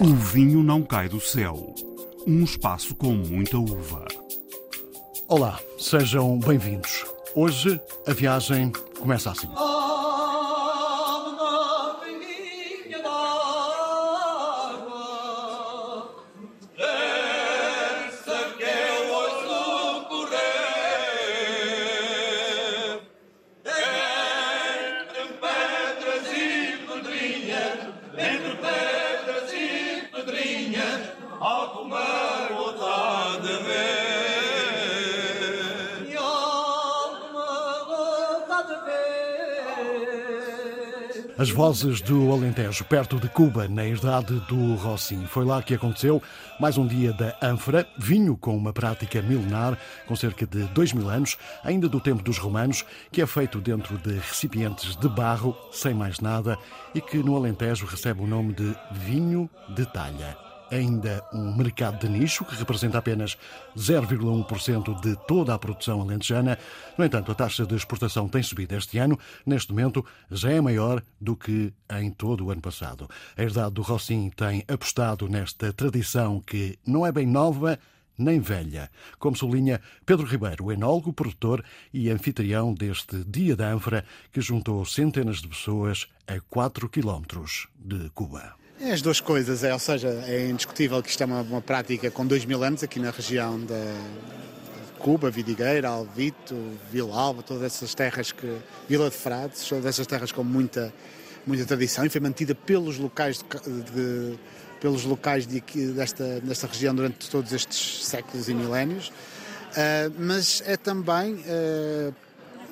O vinho não cai do céu. Um espaço com muita uva. Olá, sejam bem-vindos. Hoje a viagem começa assim. As vozes do Alentejo, perto de Cuba, na herdade do Rossim. Foi lá que aconteceu mais um dia da ânfora, vinho com uma prática milenar, com cerca de dois mil anos, ainda do tempo dos romanos, que é feito dentro de recipientes de barro, sem mais nada, e que no Alentejo recebe o nome de vinho de talha ainda um mercado de nicho que representa apenas 0,1% de toda a produção alentejana. No entanto, a taxa de exportação tem subido este ano. Neste momento, já é maior do que em todo o ano passado. A herdade do Rossim tem apostado nesta tradição que não é bem nova, nem velha, como sublinha Pedro Ribeiro, enólogo, produtor e anfitrião deste Dia da Ânfora, que juntou centenas de pessoas a 4 quilómetros de Cuba. É as duas coisas, é, ou seja, é indiscutível que isto é uma, uma prática com dois mil anos aqui na região da Cuba, Vidigueira, Alvito, Vila Alva, todas essas terras que. Vila de Frades, todas essas terras com muita, muita tradição e foi mantida pelos locais de, de pelos locais de, desta, desta região durante todos estes séculos e milénios, uh, mas é também, uh,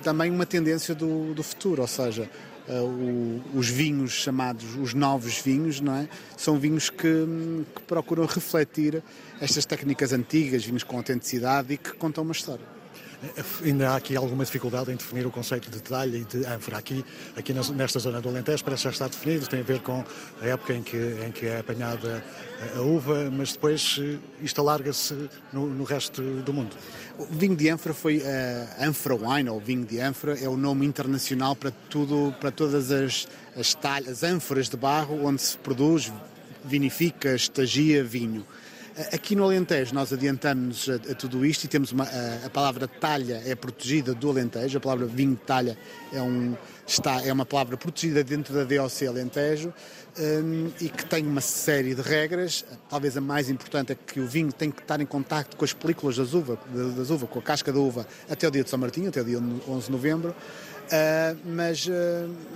também uma tendência do, do futuro, ou seja, uh, o, os vinhos chamados os novos vinhos, não é? São vinhos que, que procuram refletir estas técnicas antigas, vinhos com autenticidade e que contam uma história. Ainda há aqui alguma dificuldade em definir o conceito de detalhe e de ânfora. Aqui, aqui nesta zona do Alentejo parece já está definido, tem a ver com a época em que, em que é apanhada a uva, mas depois eh, isto alarga-se no, no, resto do mundo. O vinho de ânfora foi uh, ânfora wine, ou vinho de ânfora, é o nome internacional para tudo, para todas as, as talhas, ânforas de barro onde se produz, vinifica, estagia vinho. Aqui no Alentejo nós adiantamos a, a tudo isto e temos uma, a, a, palavra talha é protegida do Alentejo, a palavra vinho de talha é, um, está, é uma palavra protegida dentro da DOC Alentejo um, e que tem uma série de regras. Talvez a mais importante é que o vinho tem que estar em contacto com as películas das uvas, das uva, com a casca da uva, até o dia de São Martinho, até o dia 11 de novembro. Uh, mas, uh,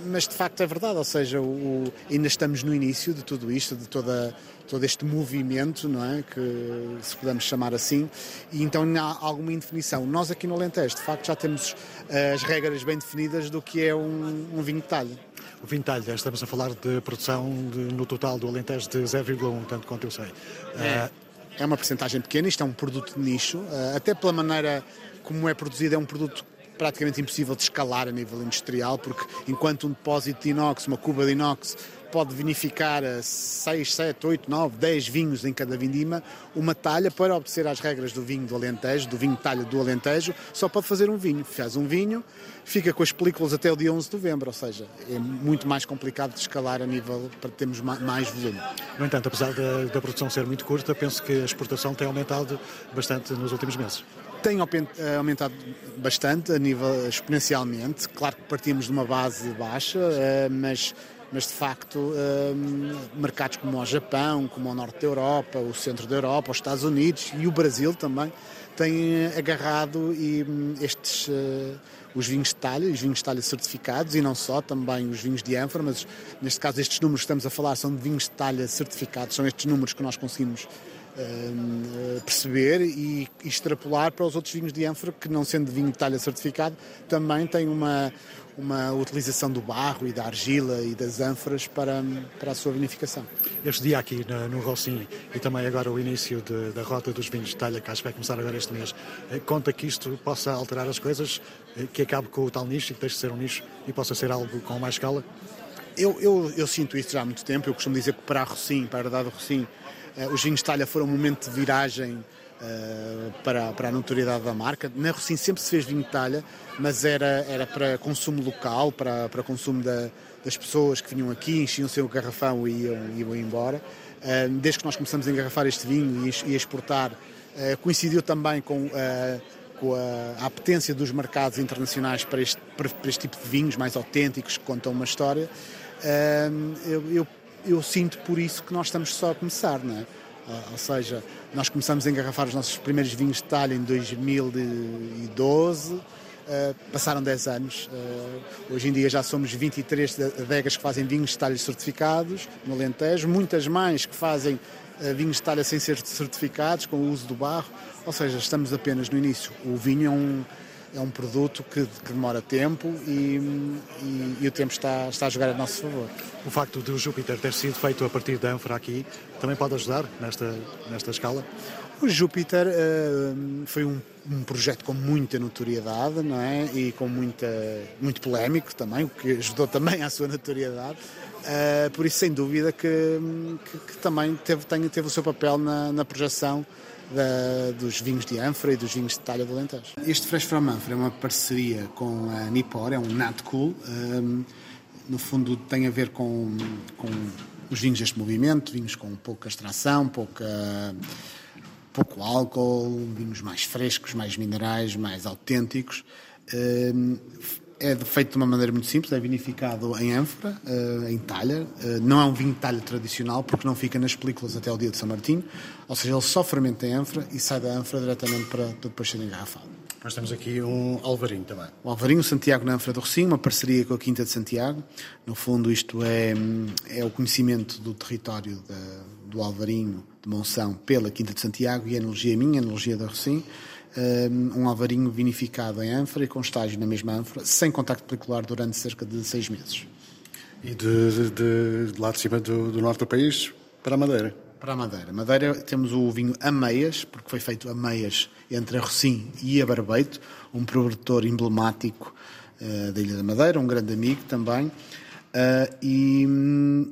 mas de facto é verdade, ou seja, o, ainda estamos no início de tudo isto, de toda, todo este movimento, não é? Que se podemos chamar assim, e então há alguma indefinição. Nós aqui no Alentejo, de facto, já temos uh, as regras bem definidas do que é um, um vinho de talho. O vinho de talho, estamos a falar de produção de, no total do Alentejo de 0,1, tanto quanto eu sei. É. é uma porcentagem pequena, isto é um produto de nicho, até pela maneira como é produzido, é um produto praticamente impossível de escalar a nível industrial, porque enquanto um depósito de inox, uma cuba de inox, pode vinificar 6, 7, 8, 9, 10 vinhos em cada vindima, uma talha, para obedecer às regras do vinho do Alentejo, do vinho talha do Alentejo, só pode fazer um vinho. Faz um vinho, fica com as películas até o dia 11 de novembro, ou seja, é muito mais complicado de escalar a nível para termos mais volume. No entanto, apesar da, da produção ser muito curta, penso que a exportação tem aumentado bastante nos últimos meses tem eh, aumentado bastante, a nível exponencialmente. Claro que partimos de uma base baixa, eh, mas, mas de facto eh, mercados como o Japão, como o Norte da Europa, o Centro da Europa, os Estados Unidos e o Brasil também têm agarrado e hum, estes os vinhos de talha, os vinhos de talha certificados e não só, também os vinhos de ânfora, mas neste caso estes números que estamos a falar são de vinhos de talha certificados, são estes números que nós conseguimos uh, perceber e extrapolar para os outros vinhos de ânfora, que não sendo vinho de talha certificado, também têm uma, uma utilização do barro e da argila e das ânforas para, para a sua vinificação. Este dia aqui no, no e também agora o início de, da rota dos vinhos de talha, que acho que vai começar agora este mês, eh, conta que isto possa alterar as coisas, eh, que acabe com o tal nicho e que deixe de ser um nicho e possa ser algo com mais escala? Eu, eu, eu sinto isso já há muito tempo. Eu costumo dizer que para a Rossim, para a herdade eh, os vinhos de talha foram um momento de viragem Uh, para, para a notoriedade da marca. Na Rocim sempre se fez vinho de talha, mas era, era para consumo local, para, para consumo da, das pessoas que vinham aqui, enchiam seu garrafão e iam, iam embora. desde que nós começamos a engarrafar este vinho e exportar, coincidiu também com com a, a apetência dos mercados internacionais para este, para, para este tipo de vinhos mais autênticos que contam uma história, eu, eu, eu, sinto por isso que nós estamos só a começar, não é? Ou seja, nós começamos a engarrafar os nossos primeiros vinhos de talha em 2012, uh, passaram 10 anos. Uh, hoje em dia já somos 23 adegas que fazem vinhos de talha certificados no Alentejo, muitas mais que fazem uh, vinhos de talha sem ser certificados, com o uso do barro. Ou seja, estamos apenas no início. O vinho é um, é um produto que, que demora tempo e, e, e, o tempo está, está a jogar a nosso favor. O facto de o Júpiter ter sido feito a partir da ânfora aqui também pode ajudar nesta, nesta escala? O Júpiter uh, foi um, um, projeto com muita notoriedade não é? e com muita, muito polémico também, o que ajudou também à sua notoriedade. Uh, por isso, sem dúvida, que, que, que também teve, tem, teve o seu papel na, na projeção da, dos vinhos de ânfora e dos vinhos de talha do Alentejo. Este Fresh from Ânfora é uma parceria com a Nipor, é um Nat Cool. Um, no fundo tem a ver com, com os vinhos deste movimento, vinhos com pouca extração, pouca, pouco álcool, vinhos mais frescos, mais minerais, mais autênticos. Um, é feito de uma maneira muito simples, é vinificado em ânfora, uh, em talha. Uh, não é um vinho de talha tradicional, porque não fica nas películas até o dia de São Martinho. Ou seja, ele só fermenta em ânfora e sai da ânfora diretamente para, para depois ser engarrafado. Nós temos aqui um alvarinho também. O alvarinho Santiago na ânfora do Rocinho, uma parceria com a Quinta de Santiago. No fundo, isto é, é o conhecimento do território do alvarinho de Monção pela Quinta de Santiago e a analogia minha, a analogia da Rocinho um alvarinho vinificado em ânfora e com estágio na mesma ânfora, sem contacto pelicular durante cerca de seis meses. E de, de, de lá de cima do, do, norte do país para a Madeira? Para a Madeira. Madeira temos o vinho Ameias, porque foi feito Ameias entre a Rocim e a Barbeito, um produtor emblemático uh, da Ilha da Madeira, um grande amigo também. Uh, e,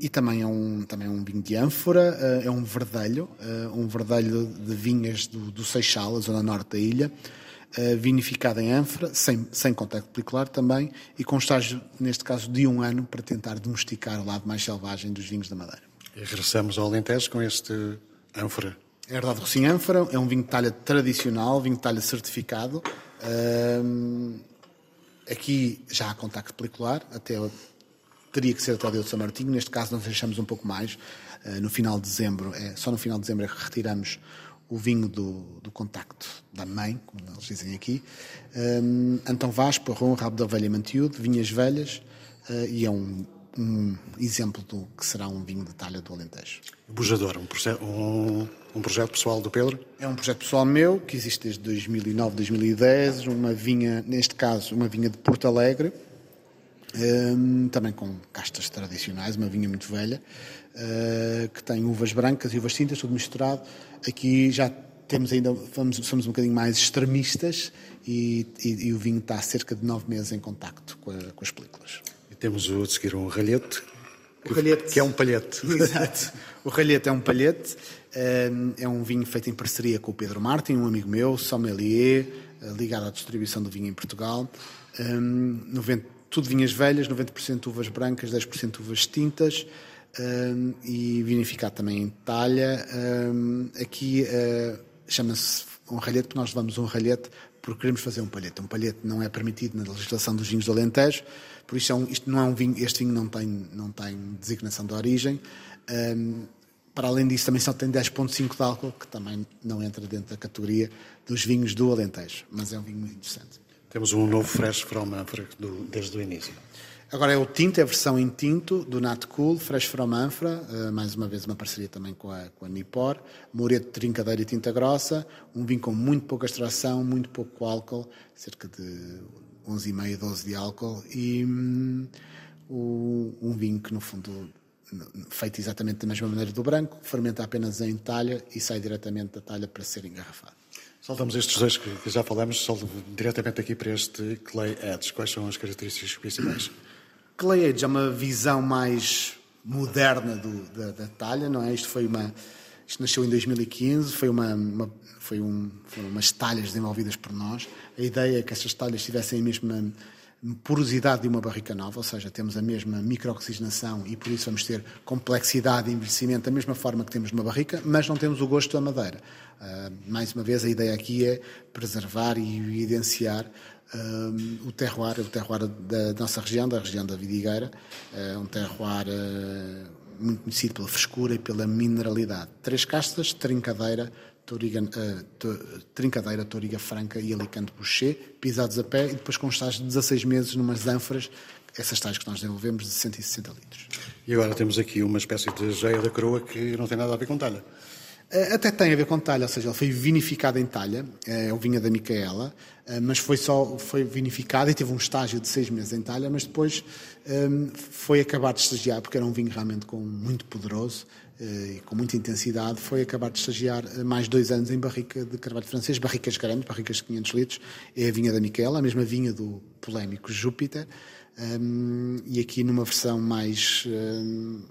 e, também é um, também é um vinho de ânfora, uh, é um verdelho, uh, um verdelho de vinhas do, do Seixal, a zona norte da ilha, vinificado em ânfora, sem, sem contacto pelicular também, e com estágio, neste caso, de um ano para tentar domesticar o lado mais selvagem dos vinhos da Madeira. E regressamos ao Alentejo com este ânfora. É verdade, Rocinho Ânfora é um vinho de talha tradicional, vinho de talha certificado. aqui já há contacto pelicular, até teria que ser o dia de São Martinho. Neste caso, nós deixamos um pouco mais. Uh, no final de dezembro, é, só no final de dezembro é que retiramos o vinho do, do contacto da mãe, como eles dizem aqui. Um, eh, Antão Vaz, Porrão, Rabo da Ovelha Mantiúdo, Vinhas Velhas, uh, e é um, um, exemplo do que será um vinho de talha do Alentejo. Bujador, um, um, um, projeto pessoal do Pedro? É um projeto pessoal meu, que existe desde 2009, 2010, uma vinha, neste caso, uma vinha de Porto Alegre, um, também com castas tradicionais, uma vinha muito velha, uh, que tem uvas brancas e uvas tintas, tudo misturado. Aqui já temos ainda, vamos, somos um bocadinho mais extremistas e, e, e, o vinho está há cerca de nove meses em contacto com, a, com as películas. E temos o de seguir um ralhete, o ralhete. que é um palhete. Exato. O ralhete é um palhete, é um vinho feito em parceria com o Pedro Martin, um amigo meu, sommelier, eh, ligado à distribuição do vinho em Portugal. 90, tudo vinhas velhas, 90% uvas brancas, 10% uvas tintas um, e vinificado também em talha. Um, aqui uh, chama-se um ralhete, nós levamos um ralhete porque queremos fazer um palhete. Um palhete não é permitido na legislação dos vinhos do Alentejo, por isso é um, isto não é um vinho, este vinho não tem, não tem designação de origem. Um, para além disso, também só tem 10,5 de álcool, que também não entra dentro da categoria dos vinhos do Alentejo, mas é um vinho muito interessante. Temos um novo Fresh From Anfra desde o início. Agora é o tinto, é a versão em tinto do Nat Cool, Fresh From Anfra, uh, mais uma vez uma parceria também com a, com a Nipor, Moreto de trincadeira e tinta grossa, um vinho com muito pouca extração, muito pouco álcool, cerca de 11,5, 12 de álcool, e um, um vinho que no fundo feito exatamente da mesma maneira do branco, fermenta apenas em talha e sai diretamente da talha para ser engarrafado. Saltamos estes dois que já falamos, diretamente aqui para este Clay Edge. Quais são as características principais? Clay Edge é uma visão mais moderna do, da, da, talha, não é? Isto foi uma. Isto nasceu em 2015, foi uma, uma foi um, foram umas talhas desenvolvidas por nós. A ideia é que essas talhas tivessem a mesma porosidade de uma barrica nova, ou seja, temos a mesma microoxigenação e por isso vamos ter complexidade e envelhecimento da mesma forma que temos numa barrica, mas não temos o gosto da madeira. Uh, mais uma vez, a ideia aqui é preservar e evidenciar uh, o terroir, o terroir da nossa região, da região da Vidigueira, uh, um terroir muito conhecido pela frescura e pela mineralidade. Três castas, trincadeira, Toriga, uh, Trincadeira, Toriga Franca e Alicante Boucher, pisados a pé e depois com estágios de 16 meses numas ânforas, essas tais que nós desenvolvemos de 160 litros. E agora temos aqui uma espécie de geia da coroa que não tem nada a ver com talha. Eh, até tem a ver com talha, ou seja, ele foi vinificado em talha, é o vinho da Micaela, mas foi só foi vinificado e teve um estágio de seis meses em talha, mas depois um, foi acabar de estagiar, porque era um vinho realmente com, muito poderoso, eh, e com muita intensidade, foi acabar de estagiar eh, mais dois anos em barrica de carvalho francês, barricas grandes, barricas de 500 litros. É a vinha da Miquela, a mesma vinha do polémico Júpiter, um, e aqui numa versão mais, um,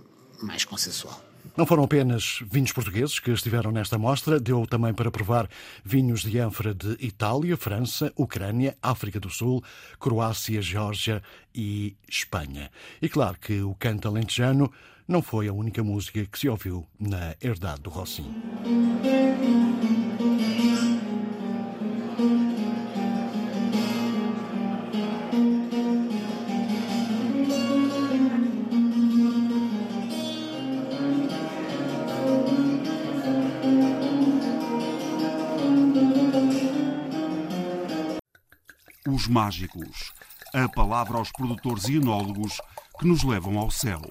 mais consensual. Não foram apenas vinhos portugueses que estiveram nesta mostra, deu também para provar vinhos de ânfora de Itália, França, Ucrânia, África do Sul, Croácia, Geórgia e Espanha. E claro que o canto alentejano não foi a única música que se ouviu na Herdade do Rossim. Os Mágicos. A palavra aos produtores e enólogos que nos levam ao céu.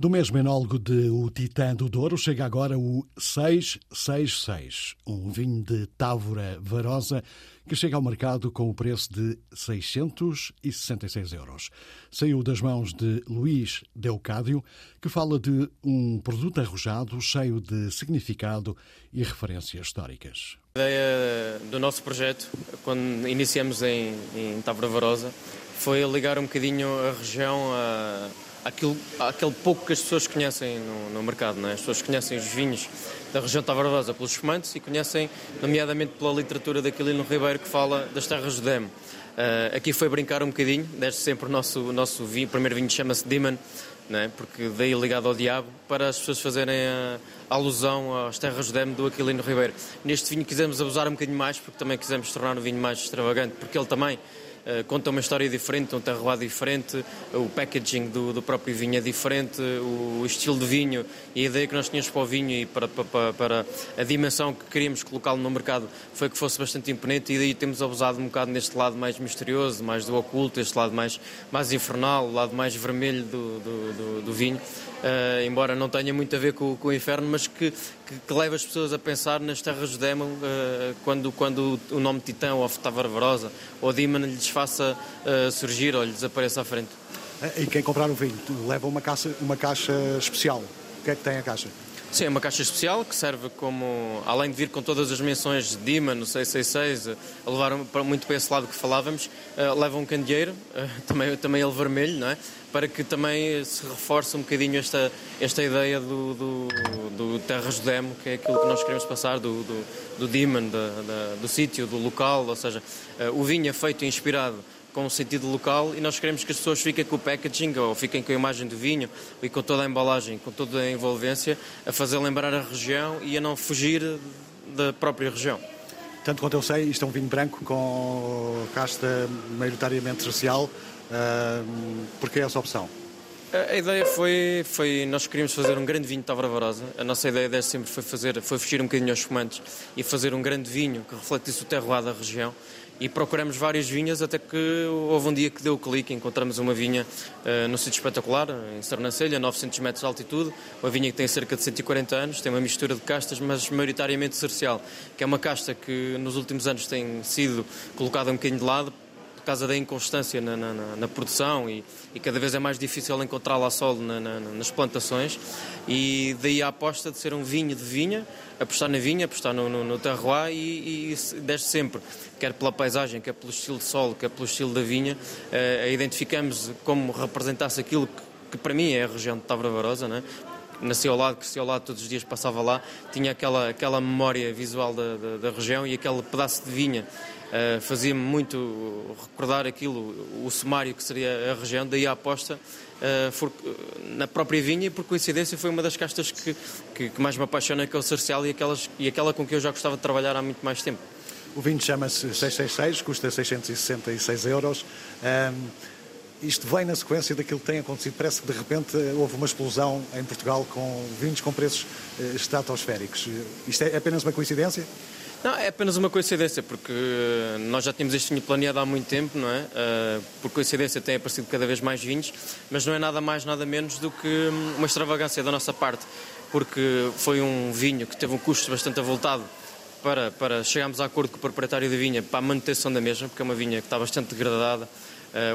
Do mesmo enólogo de O Titã do Douro chega agora o 666, um vinho de Távora Varosa que chega ao mercado com o preço de 666 euros. Saiu das mãos de Luís Deucádio, que fala de um produto arrojado cheio de significado e referências históricas. A ideia do nosso projeto, quando iniciamos em, em Távora Varosa, foi ligar um bocadinho a região a aquilo, aquele pouco que as pessoas conhecem no, no mercado. Não é? As pessoas conhecem os vinhos da região de Tavardosa pelos espumantes e conhecem, nomeadamente, pela literatura daquilo Ribeiro que fala das terras do Demo. Uh, aqui foi brincar um bocadinho, desde sempre o nosso, nosso vinho, o primeiro vinho chama-se Demon, é? porque daí ligado ao diabo, para as pessoas fazerem a, a alusão às terras do Demo do Aquilino Ribeiro. Neste vinho quisemos abusar um bocadinho mais, porque também quisemos tornar o vinho mais extravagante, porque ele também eh, conta uma história diferente, um terroir diferente, o packaging do, do, próprio vinho é diferente, o estilo de vinho e a ideia que nós tínhamos para o vinho e para, para, para a dimensão que queríamos colocá-lo no mercado foi que fosse bastante imponente e daí temos abusado um bocado neste lado mais misterioso, mais do oculto, este lado mais, mais infernal, o lado mais vermelho do, do, do, do vinho. Uh, embora não tenha muito a ver com, com o inferno, mas que, que, que, leva as pessoas a pensar nas terras de Demon uh, quando, quando o nome Titã ou Tava Varosa ou Demon lhes faça uh, surgir ou lhes apareça à frente. E quem comprar o vinho leva uma caixa, uma caixa especial. O que é que tem a caixa? Sim, é uma caixa especial que serve como, além de vir com todas as menções de Dima no 666, a levar muito para esse lado que falávamos, uh, leva um candeeiro, uh, também, também ele vermelho, não é? para que também se reforce um bocadinho esta, esta ideia do, do, do Terras do Demo, que é aquilo que nós queremos passar, do, do, do Demon, do sítio, do local, ou seja, o vinho é feito e inspirado com um sentido local e nós queremos que as pessoas fiquem com o packaging ou fiquem com a imagem do vinho e com toda a embalagem, com toda a envolvência, a fazer lembrar a região e a não fugir da própria região. Tanto quanto eu sei, isto é um vinho branco com casta maioritariamente social. Uh, Porquê essa opção? A ideia foi, foi, nós queríamos fazer um grande vinho de Tavra Varosa. A nossa ideia desde sempre foi fazer, foi fugir um bocadinho aos fumantes e fazer um grande vinho que refletisse o terroir da região e procuramos várias vinhas até que houve um dia que deu o clique, encontramos uma vinha uh, no sítio espetacular, em Sernancelha, a 900 metros de altitude, uma vinha que tem cerca de 140 anos, tem uma mistura de castas, mas maioritariamente cercial, que é uma casta que nos últimos anos tem sido colocada um bocadinho de lado por causa da inconstância na, na, na produção e, e, cada vez é mais difícil encontrá-la a solo na, nas plantações e daí a aposta de ser um vinho de vinha, apostar na vinha, apostar no, no, no terroir e, e desde sempre quer pela paisagem, quer pelo estilo de solo, quer pelo estilo da vinha, uh, identificamos como representasse aquilo que, que, para mim é a região de Tavra Varosa, né? Nasci ao lado, cresci ao lado, todos os dias passava lá, tinha aquela, aquela memória visual da, da, da região e aquele pedaço de vinha uh, fazia-me muito recordar aquilo, o sumário que seria a região, daí a aposta uh, for, na própria vinha e por coincidência foi uma das castas que, que, que mais me apaixona, que é o Cercial e, aquelas, e aquela com que eu já gostava de trabalhar há muito mais tempo. O vinho chama-se 666, custa 666 euros. Um, isto vem na sequência daquilo que tem acontecido. Parece que de repente houve uma explosão em Portugal com vinhos com preços eh, estratosféricos. Isto é apenas uma coincidência? Não, é apenas uma coincidência, porque nós já tínhamos este vinho planeado há muito tempo, não é? Uh, por coincidência têm aparecido cada vez mais vinhos, mas não é nada mais, nada menos do que uma extravagância da nossa parte, porque foi um vinho que teve um custo bastante avultado para, para chegarmos a acordo com o proprietário da vinha para a manutenção da mesma, porque é uma vinha que está bastante degradada,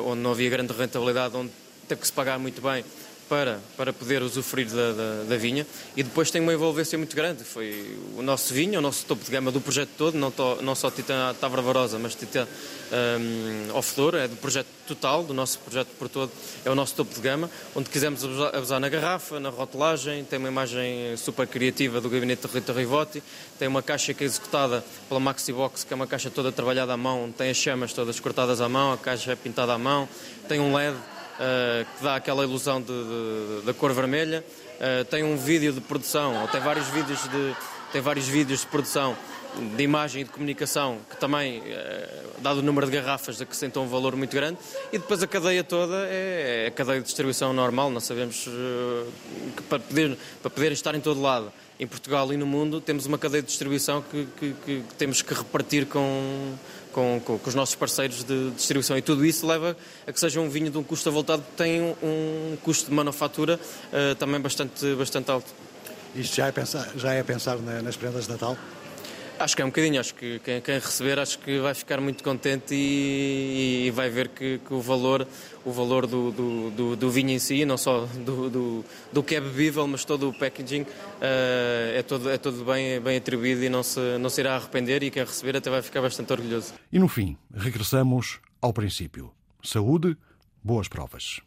onde não havia grande rentabilidade, onde teve que se pagar muito bem para, para poder usufruir da, da, da, vinha. E depois tem uma envolvência muito grande. Foi o nosso vinho, o nosso topo de gama do projeto todo, não, to, não só Titã Tavra Varosa, mas Titã um, Off-Door, é do projeto total, do nosso projeto por todo, é o nosso topo de gama, onde quisemos abusar, na garrafa, na rotulagem, tem uma imagem super criativa do gabinete de Rita Rivotti, tem uma caixa que é executada pela Maxi Box, que é uma caixa toda trabalhada à mão, tem as chamas todas cortadas à mão, a caixa é pintada à mão, tem um LED uh, que dá aquela ilusão de, de, da cor vermelha. Uh, tem um vídeo de produção, ou tem vários vídeos de, tem vários vídeos de produção de imagem e de comunicação que também, eh, dado o número de garrafas, acrescentam um valor muito grande e depois a cadeia toda é, é a cadeia de distribuição normal, nós sabemos que para poder, para poder estar em todo lado em Portugal e no mundo temos uma cadeia de distribuição que, que, que temos que repartir com, com, com, os nossos parceiros de distribuição. E tudo isso leva a que seja um vinho de um custo avultado que tem um custo de manufatura uh, também bastante, bastante alto. Isto já é pensar, já é pensar nas prendas de Natal? Acho que é um bocadinho, acho que quem, quem receber acho que vai ficar muito contente e, e vai ver que, que, o valor, o valor do, do, do, do, vinho em si, não só do, do, do que é bebível, mas todo o packaging uh, é, todo, é todo bem, bem atribuído e não se, não se irá arrepender e quem receber até vai ficar bastante orgulhoso. E no fim, regressamos ao princípio. Saúde, boas provas.